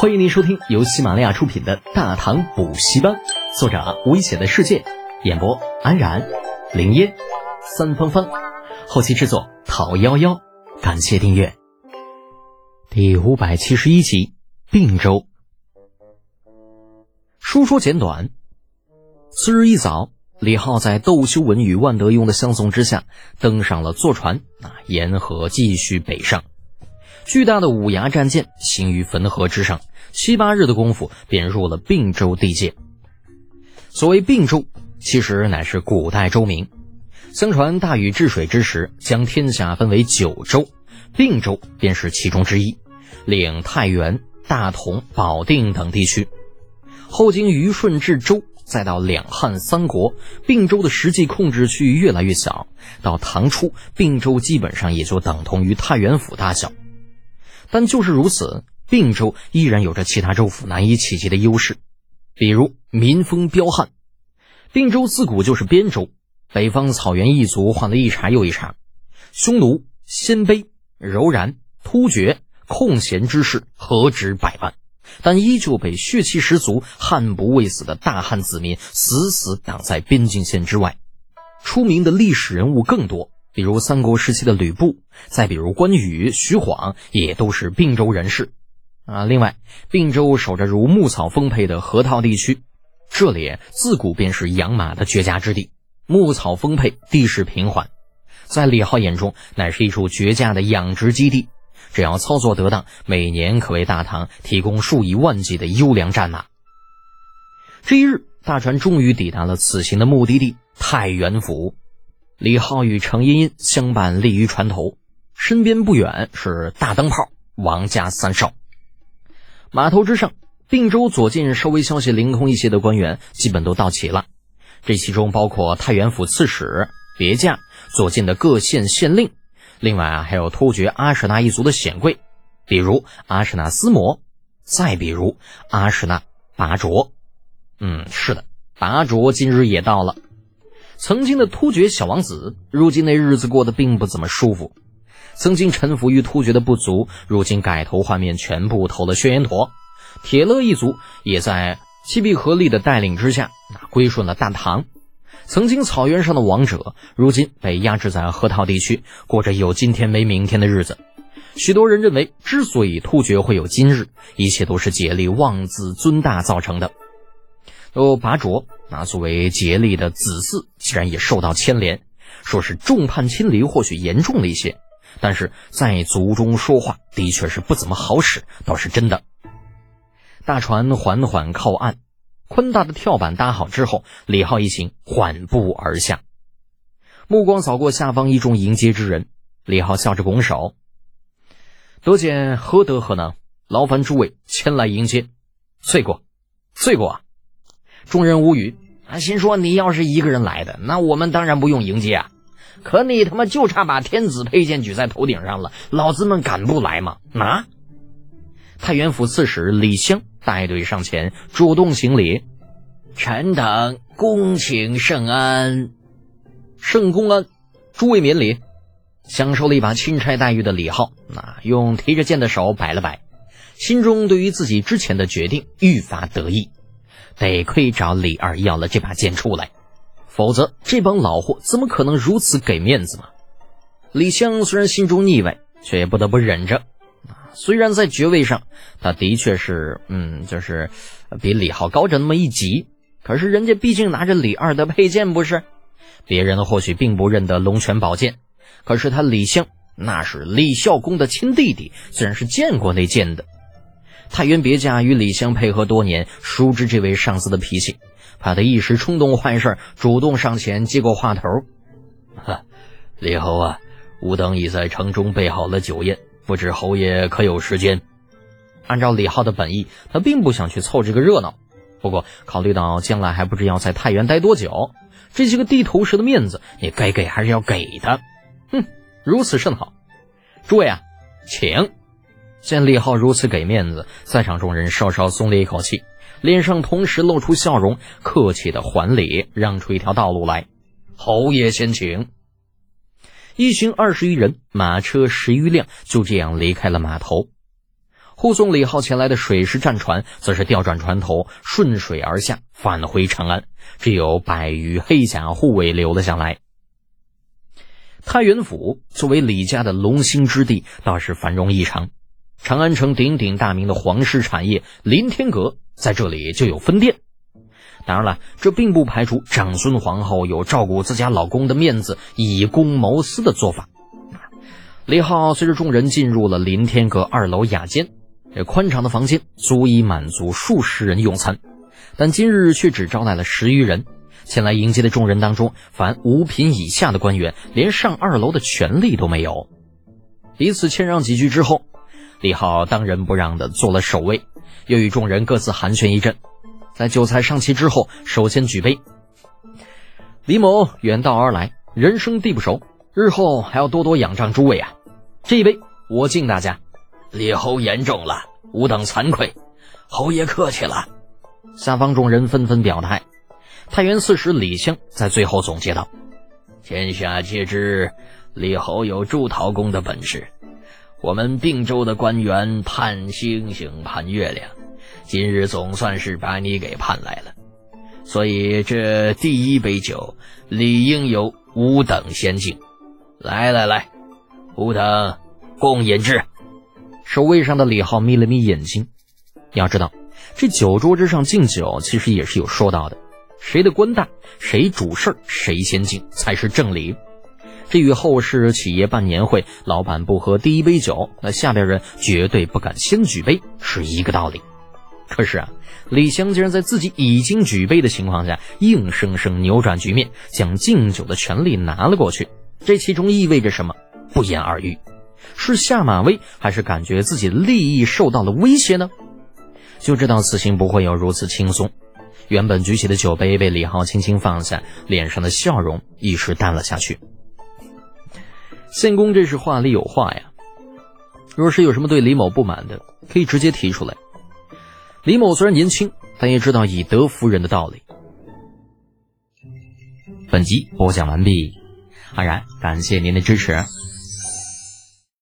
欢迎您收听由喜马拉雅出品的《大唐补习班》，作者危险的世界，演播安然、林烟、三芳芳，后期制作陶幺幺。感谢订阅。第五百七十一集，并州。书说简短。次日一早，李浩在窦修文与万德庸的相送之下，登上了坐船，啊，沿河继续北上。巨大的五牙战舰行于汾河之上，七八日的功夫便入了并州地界。所谓并州，其实乃是古代州名。相传大禹治水之时，将天下分为九州，并州便是其中之一，领太原、大同、保定等地区。后经虞舜治周，再到两汉三国，并州的实际控制区域越来越小。到唐初，并州基本上也就等同于太原府大小。但就是如此，并州依然有着其他州府难以企及的优势，比如民风彪悍。并州自古就是边州，北方草原异族换了一茬又一茬，匈奴、鲜卑、柔然、突厥、空闲之士何止百万，但依旧被血气十足、悍不畏死的大汉子民死死挡在边境线之外。出名的历史人物更多。比如三国时期的吕布，再比如关羽、徐晃，也都是并州人士啊。另外，并州守着如牧草丰沛的河套地区，这里自古便是养马的绝佳之地，牧草丰沛，地势平缓，在李浩眼中乃是一处绝佳的养殖基地。只要操作得当，每年可为大唐提供数以万计的优良战马。这一日，大船终于抵达了此行的目的地太原府。李浩与程茵茵相伴立于船头，身边不远是大灯泡王家三少。码头之上，并州左近稍微消息灵通一些的官员基本都到齐了，这其中包括太原府刺史、别驾、左近的各县县令，另外啊还有突厥阿史那一族的显贵，比如阿史那思摩，再比如阿史那拔卓。嗯，是的，拔卓今日也到了。曾经的突厥小王子，如今那日子过得并不怎么舒服。曾经臣服于突厥的部族，如今改头换面，全部投了薛延陀。铁勒一族也在七必合力的带领之下，那归顺了大唐。曾经草原上的王者，如今被压制在河套地区，过着有今天没明天的日子。许多人认为，之所以突厥会有今日，一切都是竭力妄自尊大造成的。哦，拔卓那作为竭力的子嗣，竟然也受到牵连，说是众叛亲离，或许严重了一些，但是在族中说话的确是不怎么好使，倒是真的。大船缓缓靠岸，宽大的跳板搭好之后，李浩一行缓步而下，目光扫过下方一众迎接之人，李浩笑着拱手：“多见何德何能，劳烦诸位前来迎接，罪过，罪过啊！”众人无语，啊，心说你要是一个人来的，那我们当然不用迎接啊。可你他妈就差把天子佩剑举在头顶上了，老子们敢不来吗？啊！太原府刺史李湘带队上前，主动行礼：“臣等恭请圣安，圣公安，诸位免礼。”享受了一把钦差待遇的李浩，那用提着剑的手摆了摆，心中对于自己之前的决定愈发得意。得亏找李二要了这把剑出来，否则这帮老货怎么可能如此给面子嘛？李湘虽然心中腻歪，却也不得不忍着。虽然在爵位上，他的确是，嗯，就是比李浩高着那么一级，可是人家毕竟拿着李二的佩剑，不是？别人或许并不认得龙泉宝剑，可是他李湘那是李孝公的亲弟弟，自然是见过那剑的。太原别驾与李湘配合多年，熟知这位上司的脾气，怕他一时冲动坏事，主动上前接过话头：“哈，李侯啊，吾等已在城中备好了酒宴，不知侯爷可有时间？”按照李浩的本意，他并不想去凑这个热闹，不过考虑到将来还不知要在太原待多久，这些个地头蛇的面子，你该给还是要给的。哼，如此甚好，诸位啊，请。见李浩如此给面子，在场众人稍稍松了一口气，脸上同时露出笑容，客气的还礼，让出一条道路来。侯爷先请。一行二十余人，马车十余辆，就这样离开了码头。护送李浩前来的水师战船，则是调转船头，顺水而下，返回长安。只有百余黑甲护卫留了下来。太原府作为李家的龙兴之地，倒是繁荣异常。长安城鼎鼎大名的皇室产业林天阁，在这里就有分店。当然了，这并不排除长孙皇后有照顾自家老公的面子、以公谋私的做法。李浩随着众人进入了林天阁二楼雅间。这宽敞的房间足以满足数十人用餐，但今日却只招待了十余人。前来迎接的众人当中，凡五品以下的官员，连上二楼的权利都没有。彼此谦让几句之后，李浩当仁不让地做了首位，又与众人各自寒暄一阵。在酒菜上齐之后，首先举杯。李某远道而来，人生地不熟，日后还要多多仰仗诸位啊！这一杯，我敬大家。李侯言重了，吾等惭愧，侯爷客气了。下方众人纷纷表态。太原刺史李相在最后总结道：“天下皆知李侯有助陶工的本事，我们并州的官员盼星星盼月亮，今日总算是把你给盼来了。所以这第一杯酒理应由吾等先敬。来来来，吾等共饮之。”守卫上的李浩眯了眯眼睛，要知道，这酒桌之上敬酒其实也是有说道的，谁的官大，谁主事儿，谁先敬才是正理。这与后世企业办年会，老板不喝第一杯酒，那下边人绝对不敢先举杯，是一个道理。可是啊，李湘竟然在自己已经举杯的情况下，硬生生扭转局面，将敬酒的权利拿了过去，这其中意味着什么？不言而喻。是下马威，还是感觉自己利益受到了威胁呢？就知道此行不会有如此轻松。原本举起的酒杯被李浩轻轻放下，脸上的笑容一时淡了下去。献公这是话里有话呀。若是有什么对李某不满的，可以直接提出来。李某虽然年轻，但也知道以德服人的道理。本集播讲完毕，安然感谢您的支持。